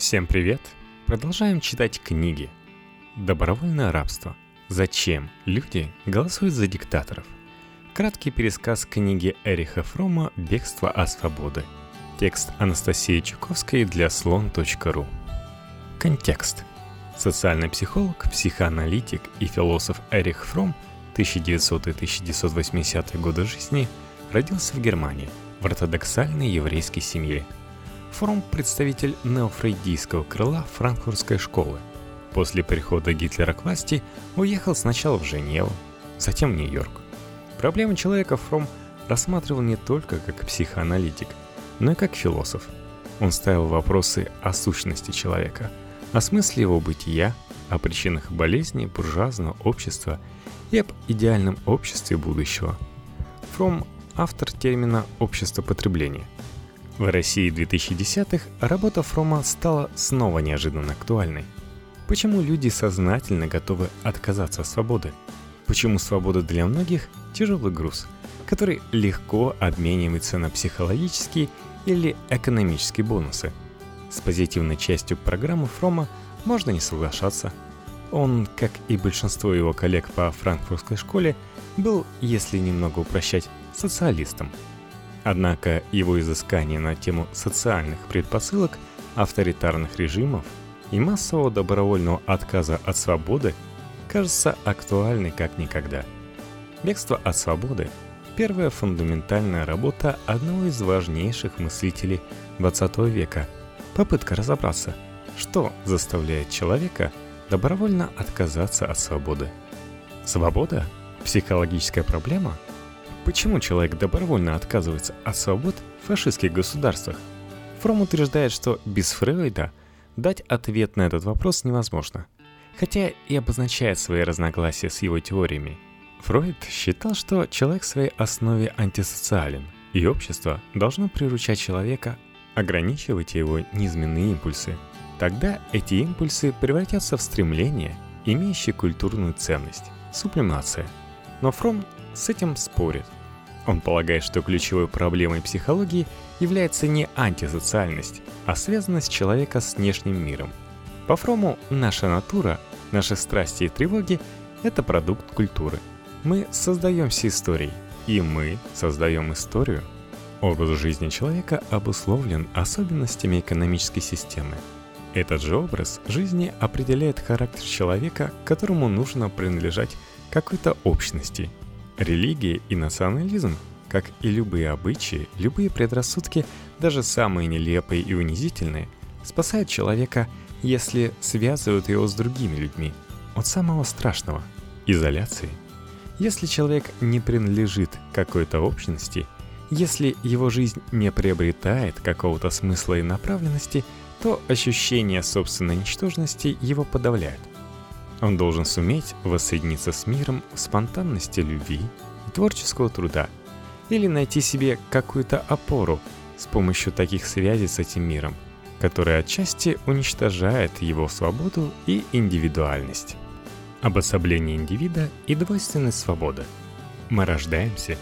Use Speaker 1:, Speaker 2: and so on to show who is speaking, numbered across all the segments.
Speaker 1: Всем привет! Продолжаем читать книги. Добровольное рабство. Зачем люди голосуют за диктаторов? Краткий пересказ книги Эриха Фрома «Бегство от свободы». Текст Анастасии Чуковской для слон.ру. Контекст. Социальный психолог, психоаналитик и философ Эрих Фром 1900-1980 годы жизни родился в Германии в ортодоксальной еврейской семье – Фром – представитель неофрейдийского крыла франкфуртской школы. После прихода Гитлера к власти уехал сначала в Женеву, затем в Нью-Йорк. Проблемы человека Фром рассматривал не только как психоаналитик, но и как философ. Он ставил вопросы о сущности человека, о смысле его бытия, о причинах болезни буржуазного общества и об идеальном обществе будущего. Фром – автор термина «общество потребления», в России 2010-х работа Фрома стала снова неожиданно актуальной. Почему люди сознательно готовы отказаться от свободы? Почему свобода для многих – тяжелый груз, который легко обменивается на психологические или экономические бонусы? С позитивной частью программы Фрома можно не соглашаться. Он, как и большинство его коллег по франкфуртской школе, был, если немного упрощать, социалистом – Однако его изыскания на тему социальных предпосылок авторитарных режимов и массового добровольного отказа от свободы кажется актуальной как никогда. «Бегство от свободы» — первая фундаментальная работа одного из важнейших мыслителей XX века. Попытка разобраться, что заставляет человека добровольно отказаться от свободы. Свобода — психологическая проблема — Почему человек добровольно отказывается от свобод в фашистских государствах? Фром утверждает, что без Фрейда дать ответ на этот вопрос невозможно, хотя и обозначает свои разногласия с его теориями. Фройд считал, что человек в своей основе антисоциален, и общество должно приручать человека, ограничивать его низменные импульсы. Тогда эти импульсы превратятся в стремление, имеющее культурную ценность – сублимация. Но Фром с этим спорит. Он полагает, что ключевой проблемой психологии является не антисоциальность, а связанность человека с внешним миром. По Фрому, наша натура, наши страсти и тревоги – это продукт культуры. Мы создаемся историей, и мы создаем историю. Образ жизни человека обусловлен особенностями экономической системы. Этот же образ жизни определяет характер человека, которому нужно принадлежать какой-то общности – Религия и национализм, как и любые обычаи, любые предрассудки, даже самые нелепые и унизительные, спасают человека, если связывают его с другими людьми, от самого страшного – изоляции. Если человек не принадлежит какой-то общности, если его жизнь не приобретает какого-то смысла и направленности, то ощущение собственной ничтожности его подавляют. Он должен суметь воссоединиться с миром спонтанности любви и творческого труда, или найти себе какую-то опору с помощью таких связей с этим миром, которая отчасти уничтожает его свободу и индивидуальность. Обособление индивида и двойственность свободы. Мы рождаемся,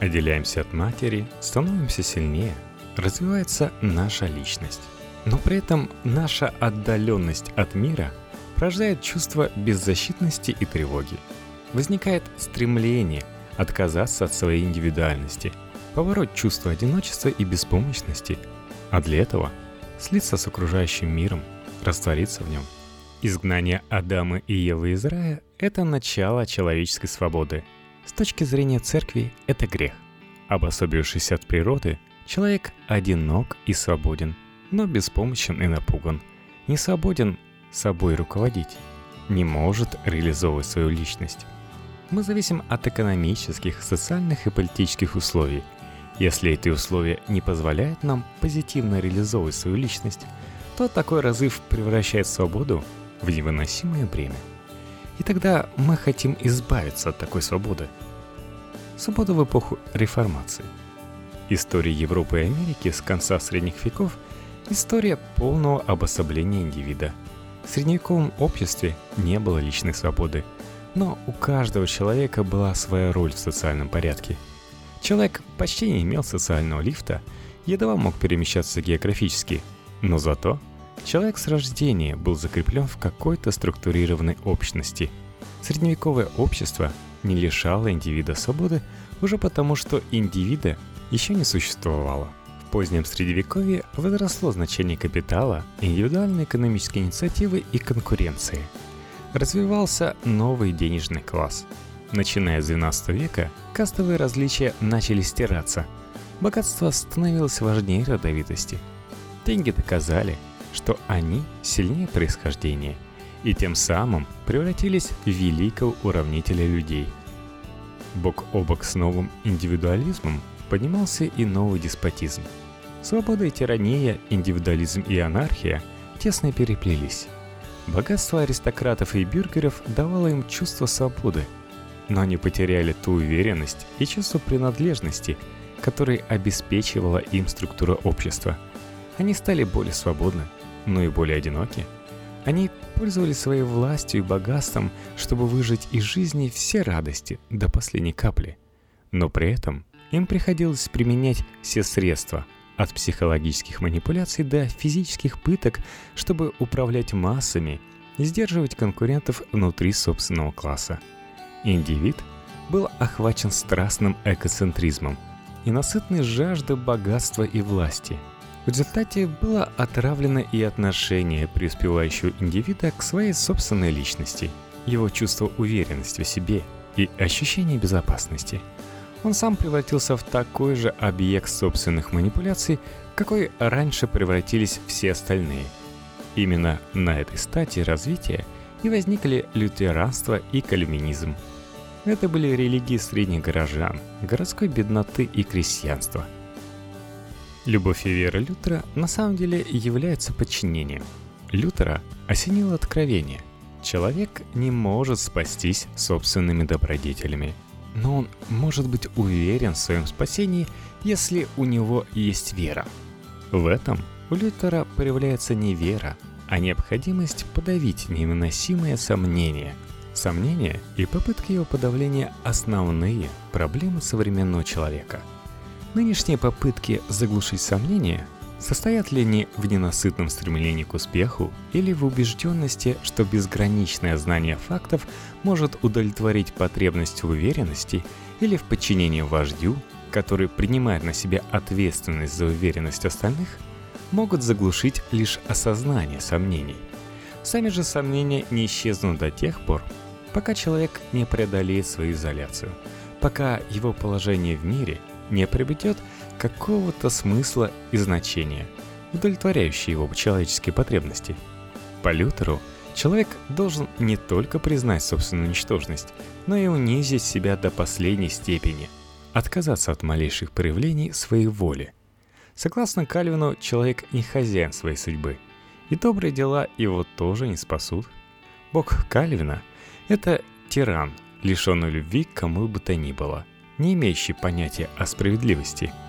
Speaker 1: отделяемся от матери, становимся сильнее, развивается наша личность. Но при этом наша отдаленность от мира – порождает чувство беззащитности и тревоги. Возникает стремление отказаться от своей индивидуальности, поворот чувства одиночества и беспомощности, а для этого слиться с окружающим миром, раствориться в нем. Изгнание Адама и Евы из рая – это начало человеческой свободы. С точки зрения церкви это грех. Обособившись от природы, человек одинок и свободен, но беспомощен и напуган. Не свободен собой руководить, не может реализовывать свою личность. Мы зависим от экономических, социальных и политических условий. Если эти условия не позволяют нам позитивно реализовывать свою личность, то такой разрыв превращает свободу в невыносимое бремя. И тогда мы хотим избавиться от такой свободы. Свобода в эпоху реформации. История Европы и Америки с конца средних веков – история полного обособления индивида – в средневековом обществе не было личной свободы, но у каждого человека была своя роль в социальном порядке. Человек почти не имел социального лифта, едва мог перемещаться географически, но зато человек с рождения был закреплен в какой-то структурированной общности. Средневековое общество не лишало индивида свободы уже потому, что индивида еще не существовало. Позднем Средневековье возросло значение капитала, индивидуальной экономической инициативы и конкуренции. Развивался новый денежный класс. Начиная с XII века, кастовые различия начали стираться. Богатство становилось важнее родовитости. Деньги доказали, что они сильнее происхождения и тем самым превратились в великого уравнителя людей. Бок о бок с новым индивидуализмом поднимался и новый деспотизм. Свобода и тирания, индивидуализм и анархия тесно переплелись. Богатство аристократов и бюргеров давало им чувство свободы, но они потеряли ту уверенность и чувство принадлежности, которые обеспечивала им структура общества. Они стали более свободны, но и более одиноки. Они пользовались своей властью и богатством, чтобы выжить из жизни все радости до последней капли. Но при этом им приходилось применять все средства, от психологических манипуляций до физических пыток, чтобы управлять массами и сдерживать конкурентов внутри собственного класса. Индивид был охвачен страстным экоцентризмом и насытной жаждой богатства и власти. В результате было отравлено и отношение преуспевающего индивида к своей собственной личности, его чувство уверенности в себе и ощущение безопасности – он сам превратился в такой же объект собственных манипуляций, какой раньше превратились все остальные. Именно на этой стадии развития и возникли лютеранство и кальвинизм. Это были религии средних горожан, городской бедноты и крестьянства. Любовь и вера Лютера на самом деле являются подчинением. Лютера осенило откровение. Человек не может спастись собственными добродетелями – но он может быть уверен в своем спасении, если у него есть вера. В этом у Лютера проявляется не вера, а необходимость подавить невыносимые сомнения. Сомнения и попытки его подавления – основные проблемы современного человека. Нынешние попытки заглушить сомнения Состоят ли они в ненасытном стремлении к успеху или в убежденности, что безграничное знание фактов может удовлетворить потребность в уверенности или в подчинении вождю, который принимает на себя ответственность за уверенность остальных, могут заглушить лишь осознание сомнений. Сами же сомнения не исчезнут до тех пор, пока человек не преодолеет свою изоляцию, пока его положение в мире не приобретет какого-то смысла и значения, удовлетворяющие его человеческие потребности. По Лютеру человек должен не только признать собственную ничтожность, но и унизить себя до последней степени, отказаться от малейших проявлений своей воли. Согласно Кальвину, человек не хозяин своей судьбы, и добрые дела его тоже не спасут. Бог Кальвина – это тиран, лишенный любви к кому бы то ни было, не имеющий понятия о справедливости –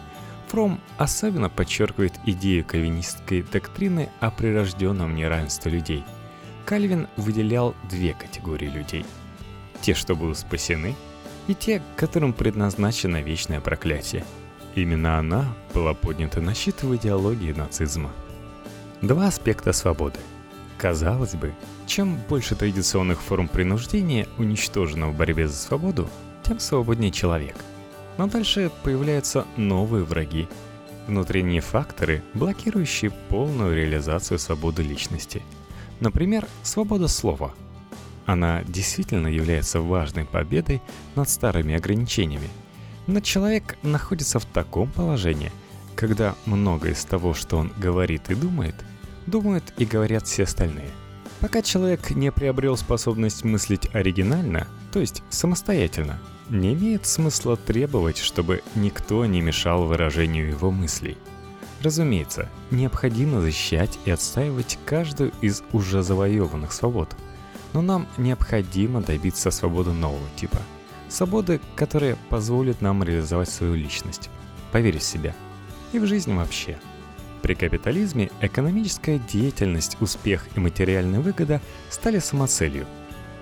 Speaker 1: Фром особенно подчеркивает идею кальвинистской доктрины о прирожденном неравенстве людей. Кальвин выделял две категории людей. Те, что будут спасены, и те, которым предназначено вечное проклятие. Именно она была поднята на щит в идеологии нацизма. Два аспекта свободы. Казалось бы, чем больше традиционных форм принуждения уничтожено в борьбе за свободу, тем свободнее человек – но дальше появляются новые враги. Внутренние факторы, блокирующие полную реализацию свободы личности. Например, свобода слова. Она действительно является важной победой над старыми ограничениями. Но человек находится в таком положении, когда многое из того, что он говорит и думает, думают и говорят все остальные. Пока человек не приобрел способность мыслить оригинально, то есть самостоятельно, не имеет смысла требовать, чтобы никто не мешал выражению его мыслей. Разумеется, необходимо защищать и отстаивать каждую из уже завоеванных свобод. Но нам необходимо добиться свободы нового типа. Свободы, которая позволит нам реализовать свою личность, поверить в себя и в жизнь вообще. При капитализме экономическая деятельность, успех и материальная выгода стали самоцелью.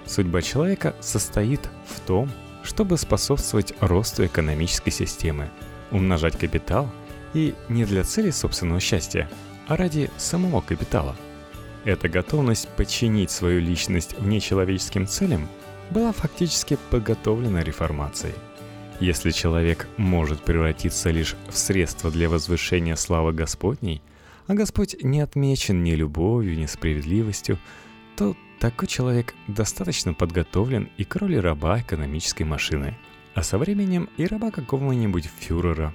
Speaker 1: Судьба человека состоит в том, чтобы способствовать росту экономической системы, умножать капитал и не для цели собственного счастья, а ради самого капитала. Эта готовность подчинить свою личность внечеловеческим целям была фактически подготовлена реформацией. Если человек может превратиться лишь в средство для возвышения славы Господней, а Господь не отмечен ни любовью, ни справедливостью, то такой человек достаточно подготовлен и к роли раба экономической машины, а со временем и раба какого-нибудь фюрера.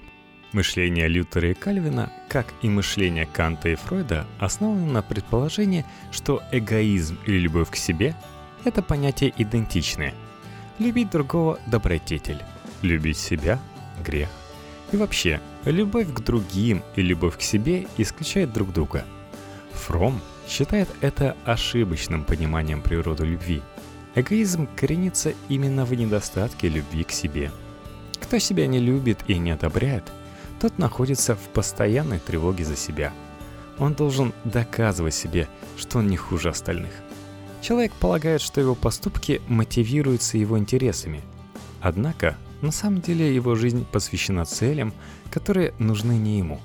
Speaker 1: Мышление Лютера и Кальвина, как и мышление Канта и Фройда, основано на предположении, что эгоизм или любовь к себе – это понятия идентичные. Любить другого – добродетель, любить себя – грех. И вообще, любовь к другим и любовь к себе исключают друг друга. Фром считает это ошибочным пониманием природы любви. Эгоизм коренится именно в недостатке любви к себе. Кто себя не любит и не одобряет, тот находится в постоянной тревоге за себя. Он должен доказывать себе, что он не хуже остальных. Человек полагает, что его поступки мотивируются его интересами. Однако, на самом деле его жизнь посвящена целям, которые нужны не ему.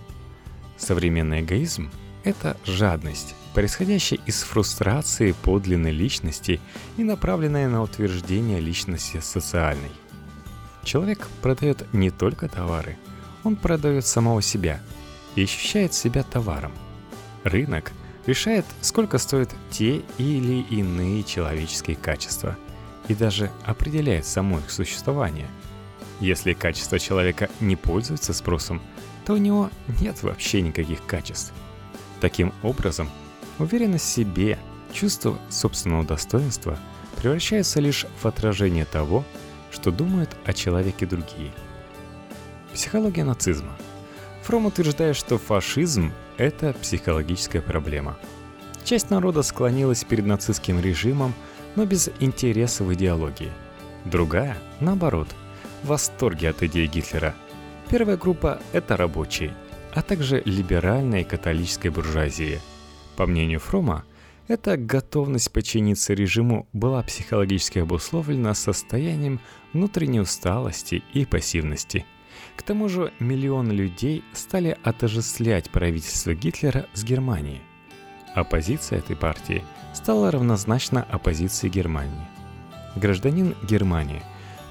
Speaker 1: Современный эгоизм – это жадность, происходящая из фрустрации подлинной личности и направленная на утверждение личности социальной. Человек продает не только товары, он продает самого себя и ощущает себя товаром. Рынок решает, сколько стоят те или иные человеческие качества и даже определяет само их существование. Если качество человека не пользуется спросом, то у него нет вообще никаких качеств. Таким образом, Уверенность в себе, чувство собственного достоинства превращается лишь в отражение того, что думают о человеке другие. Психология нацизма. Фром утверждает, что фашизм – это психологическая проблема. Часть народа склонилась перед нацистским режимом, но без интереса в идеологии. Другая, наоборот, в восторге от идеи Гитлера. Первая группа – это рабочие, а также либеральная и католическая буржуазия – по мнению Фрома, эта готовность подчиниться режиму была психологически обусловлена состоянием внутренней усталости и пассивности. К тому же миллионы людей стали отождествлять правительство Гитлера с Германией. Оппозиция этой партии стала равнозначна оппозиции Германии. Гражданин Германии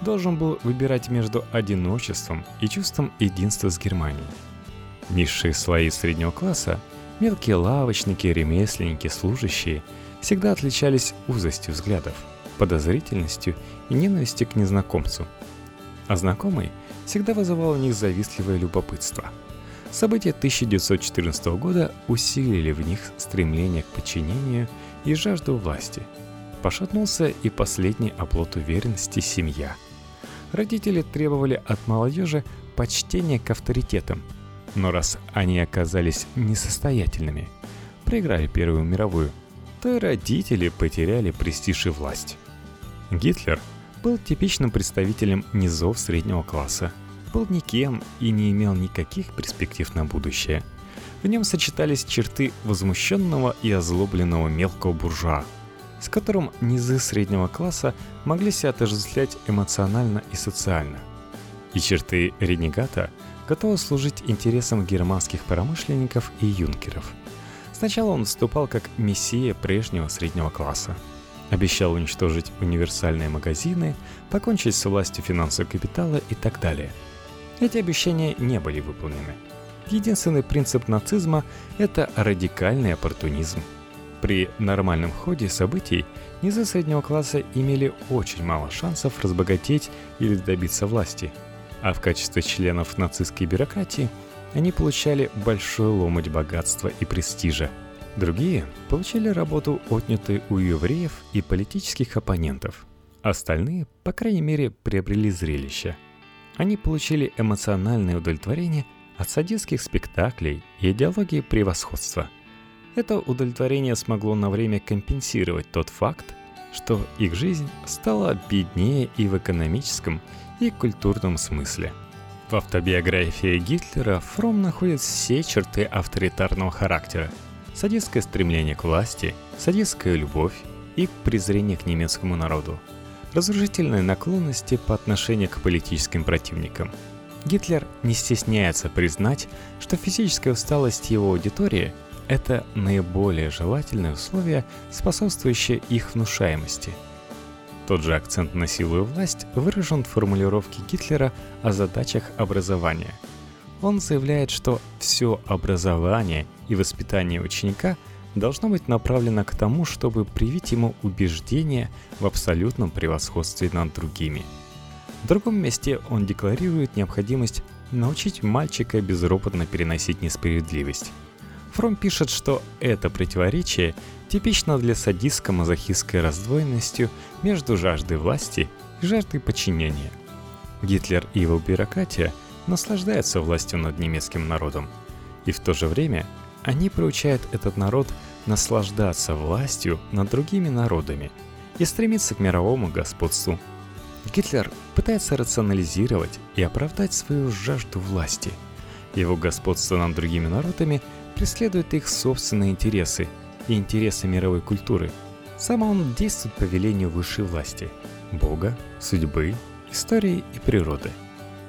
Speaker 1: должен был выбирать между одиночеством и чувством единства с Германией. Низшие слои среднего класса Мелкие лавочники, ремесленники, служащие всегда отличались узостью взглядов, подозрительностью и ненавистью к незнакомцу. А знакомый всегда вызывал у них завистливое любопытство. События 1914 года усилили в них стремление к подчинению и жажду власти. Пошатнулся и последний оплот уверенности – семья. Родители требовали от молодежи почтения к авторитетам – но раз они оказались несостоятельными, проиграли Первую мировую, то и родители потеряли престиж и власть. Гитлер был типичным представителем низов среднего класса, был никем и не имел никаких перспектив на будущее. В нем сочетались черты возмущенного и озлобленного мелкого буржуа, с которым низы среднего класса могли себя отождествлять эмоционально и социально. И черты ренегата – готова служить интересам германских промышленников и юнкеров. Сначала он выступал как мессия прежнего среднего класса. Обещал уничтожить универсальные магазины, покончить с властью финансового капитала и так далее. Эти обещания не были выполнены. Единственный принцип нацизма – это радикальный оппортунизм. При нормальном ходе событий низы среднего класса имели очень мало шансов разбогатеть или добиться власти – а в качестве членов нацистской бюрократии они получали большой ломоть богатства и престижа. Другие получили работу, отнятую у евреев и политических оппонентов. Остальные, по крайней мере, приобрели зрелище. Они получили эмоциональное удовлетворение от садистских спектаклей и идеологии превосходства. Это удовлетворение смогло на время компенсировать тот факт, что их жизнь стала беднее и в экономическом, и культурном смысле. В автобиографии Гитлера Фром находит все черты авторитарного характера. Садистское стремление к власти, садистская любовь и презрение к немецкому народу. Разрушительные наклонности по отношению к политическим противникам. Гитлер не стесняется признать, что физическая усталость его аудитории – это наиболее желательные условия, способствующие их внушаемости. Тот же акцент на силу и власть выражен в формулировке Гитлера о задачах образования. Он заявляет, что все образование и воспитание ученика должно быть направлено к тому, чтобы привить ему убеждение в абсолютном превосходстве над другими. В другом месте он декларирует необходимость научить мальчика безропотно переносить несправедливость. Фром пишет, что это противоречие типично для садистско-мазохистской раздвоенностью между жаждой власти и жаждой подчинения. Гитлер и его бюрократия наслаждаются властью над немецким народом, и в то же время они приучают этот народ наслаждаться властью над другими народами и стремиться к мировому господству – Гитлер пытается рационализировать и оправдать свою жажду власти. Его господство над другими народами преследует их собственные интересы и интересы мировой культуры. Сам он действует по велению высшей власти – Бога, судьбы, истории и природы.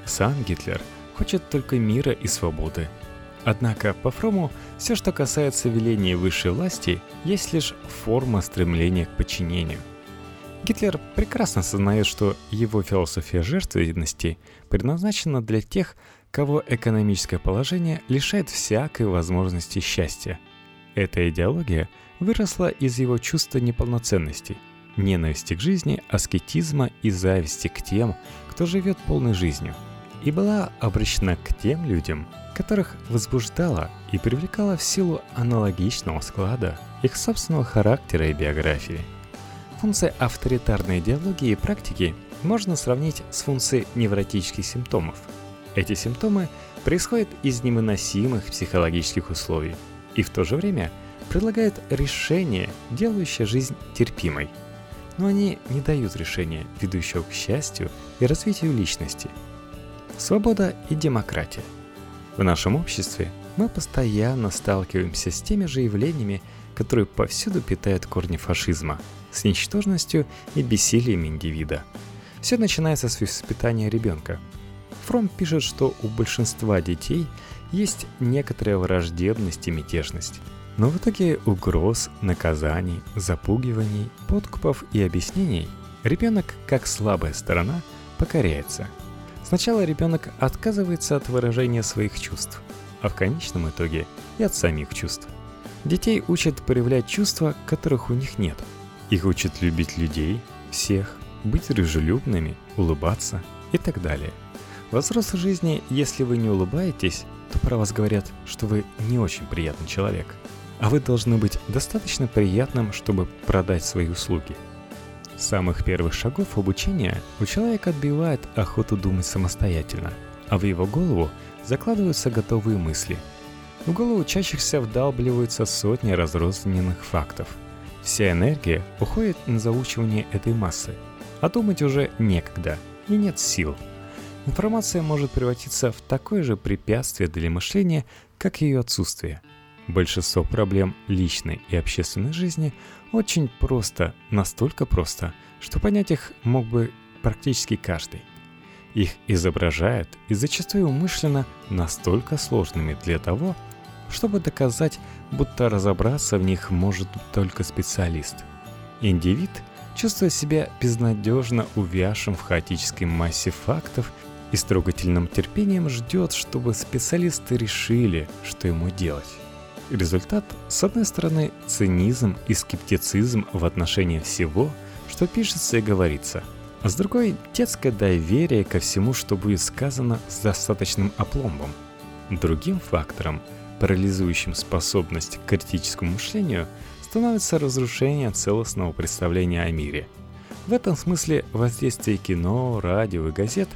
Speaker 1: Сам Гитлер хочет только мира и свободы. Однако, по Фрому, все, что касается веления высшей власти, есть лишь форма стремления к подчинению – Гитлер прекрасно осознает, что его философия жертвенности предназначена для тех, кого экономическое положение лишает всякой возможности счастья. Эта идеология выросла из его чувства неполноценности, ненависти к жизни, аскетизма и зависти к тем, кто живет полной жизнью, и была обращена к тем людям, которых возбуждала и привлекала в силу аналогичного склада их собственного характера и биографии – Функция авторитарной идеологии и практики можно сравнить с функцией невротических симптомов. Эти симптомы происходят из невыносимых психологических условий и в то же время предлагают решение, делающее жизнь терпимой. Но они не дают решения, ведущего к счастью и развитию личности. Свобода и демократия. В нашем обществе мы постоянно сталкиваемся с теми же явлениями, которые повсюду питают корни фашизма – с ничтожностью и бессилием индивида. Все начинается с воспитания ребенка. Фром пишет, что у большинства детей есть некоторая враждебность и мятежность. Но в итоге угроз, наказаний, запугиваний, подкупов и объяснений ребенок, как слабая сторона, покоряется. Сначала ребенок отказывается от выражения своих чувств, а в конечном итоге и от самих чувств. Детей учат проявлять чувства, которых у них нет – их учат любить людей, всех, быть дружелюбными, улыбаться и так далее. В жизни, если вы не улыбаетесь, то про вас говорят, что вы не очень приятный человек. А вы должны быть достаточно приятным, чтобы продать свои услуги. С самых первых шагов обучения у человека отбивает охоту думать самостоятельно, а в его голову закладываются готовые мысли. В голову учащихся вдалбливаются сотни разрозненных фактов – Вся энергия уходит на заучивание этой массы, а думать уже некогда и нет сил. Информация может превратиться в такое же препятствие для мышления, как ее отсутствие. Большинство проблем личной и общественной жизни очень просто, настолько просто, что понять их мог бы практически каждый. Их изображают и зачастую умышленно настолько сложными для того, чтобы доказать, будто разобраться в них может только специалист. Индивид, чувствуя себя безнадежно увязшим в хаотической массе фактов и с трогательным терпением ждет, чтобы специалисты решили, что ему делать. Результат, с одной стороны, цинизм и скептицизм в отношении всего, что пишется и говорится, а с другой – детское доверие ко всему, что будет сказано с достаточным опломбом. Другим фактором – парализующим способность к критическому мышлению становится разрушение целостного представления о мире. В этом смысле воздействие кино, радио и газет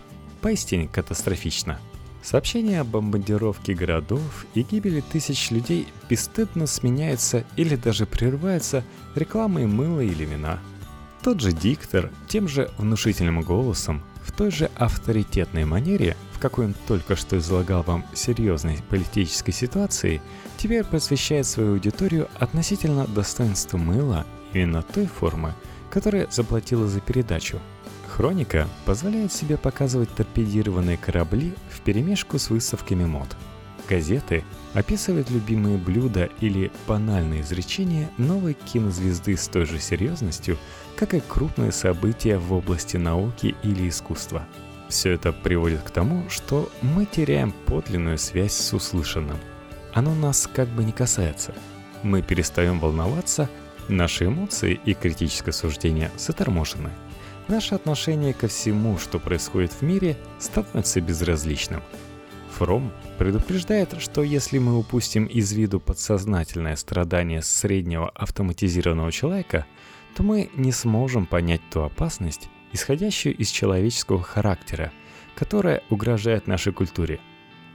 Speaker 1: поистине катастрофично. Сообщения о бомбардировке городов и гибели тысяч людей бесстыдно сменяются или даже прерываются рекламой мыла или вина. Тот же диктор тем же внушительным голосом в той же авторитетной манере в какой он только что излагал вам серьезной политической ситуации, теперь просвещает свою аудиторию относительно достоинства мыла именно той формы, которая заплатила за передачу. Хроника позволяет себе показывать торпедированные корабли в перемешку с выставками мод. газеты описывают любимые блюда или банальные изречения новой кинозвезды с той же серьезностью, как и крупные события в области науки или искусства. Все это приводит к тому, что мы теряем подлинную связь с услышанным. Оно нас как бы не касается. Мы перестаем волноваться, наши эмоции и критическое суждение заторможены. Наше отношение ко всему, что происходит в мире, становится безразличным – Фром предупреждает, что если мы упустим из виду подсознательное страдание среднего автоматизированного человека, то мы не сможем понять ту опасность, исходящую из человеческого характера, которая угрожает нашей культуре.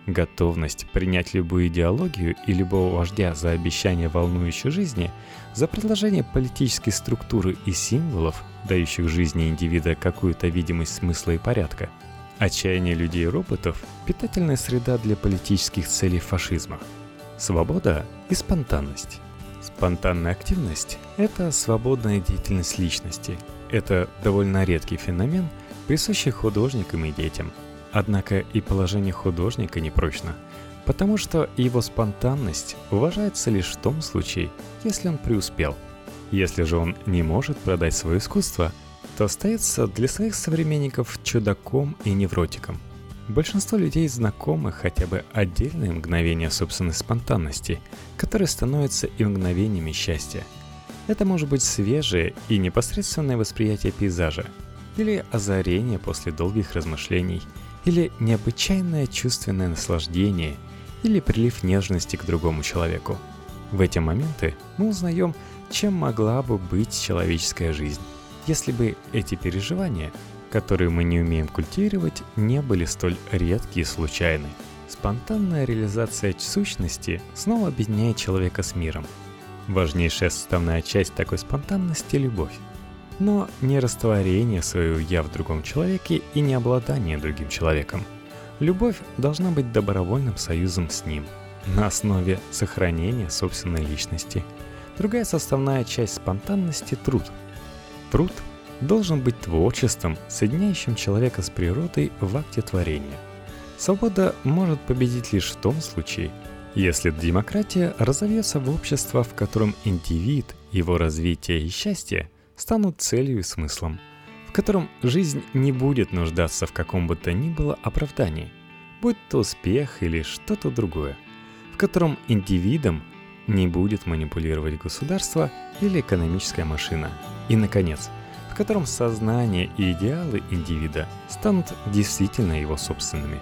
Speaker 1: Готовность принять любую идеологию и любого вождя за обещание волнующей жизни, за предложение политической структуры и символов, дающих жизни индивида какую-то видимость смысла и порядка – Отчаяние людей и роботов – питательная среда для политических целей фашизма. Свобода и спонтанность. Спонтанная активность – это свободная деятельность личности. Это довольно редкий феномен, присущий художникам и детям. Однако и положение художника непрочно, потому что его спонтанность уважается лишь в том случае, если он преуспел. Если же он не может продать свое искусство – то остается для своих современников чудаком и невротиком. Большинство людей знакомы хотя бы отдельные мгновения собственной спонтанности, которые становятся и мгновениями счастья. Это может быть свежее и непосредственное восприятие пейзажа, или озарение после долгих размышлений, или необычайное чувственное наслаждение, или прилив нежности к другому человеку. В эти моменты мы узнаем, чем могла бы быть человеческая жизнь. Если бы эти переживания, которые мы не умеем культивировать, не были столь редки и случайны. Спонтанная реализация сущности снова объединяет человека с миром. Важнейшая составная часть такой спонтанности – любовь. Но не растворение своего «я» в другом человеке и не обладание другим человеком. Любовь должна быть добровольным союзом с ним, на основе сохранения собственной личности. Другая составная часть спонтанности – труд – Труд должен быть творчеством, соединяющим человека с природой в акте творения. Свобода может победить лишь в том случае, если демократия разовьется в общество, в котором индивид, его развитие и счастье станут целью и смыслом, в котором жизнь не будет нуждаться в каком бы то ни было оправдании, будь то успех или что-то другое, в котором индивидом не будет манипулировать государство или экономическая машина. И, наконец, в котором сознание и идеалы индивида станут действительно его собственными.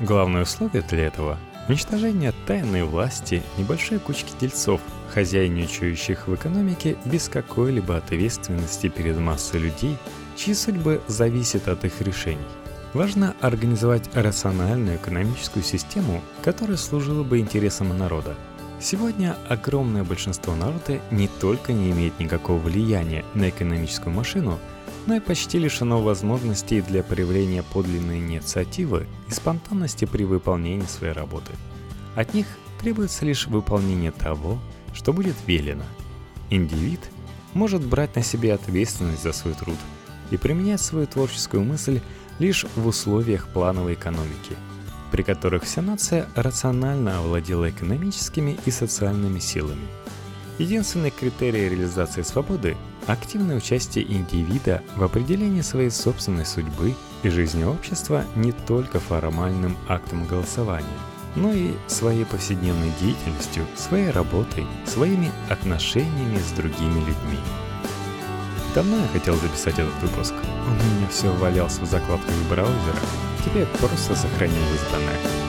Speaker 1: Главное условие для этого – уничтожение тайной власти небольшой кучки дельцов, хозяйничающих в экономике без какой-либо ответственности перед массой людей, чьи судьбы зависят от их решений. Важно организовать рациональную экономическую систему, которая служила бы интересам народа – Сегодня огромное большинство народа не только не имеет никакого влияния на экономическую машину, но и почти лишено возможностей для проявления подлинной инициативы и спонтанности при выполнении своей работы. От них требуется лишь выполнение того, что будет велено. Индивид может брать на себе ответственность за свой труд и применять свою творческую мысль лишь в условиях плановой экономики – при которых вся нация рационально овладела экономическими и социальными силами. Единственный критерий реализации свободы – активное участие индивида в определении своей собственной судьбы и жизни общества не только формальным актом голосования, но и своей повседневной деятельностью, своей работой, своими отношениями с другими людьми. Давно я хотел записать этот выпуск. Он у меня все валялся в закладках браузера, Теперь просто сохранил избранное.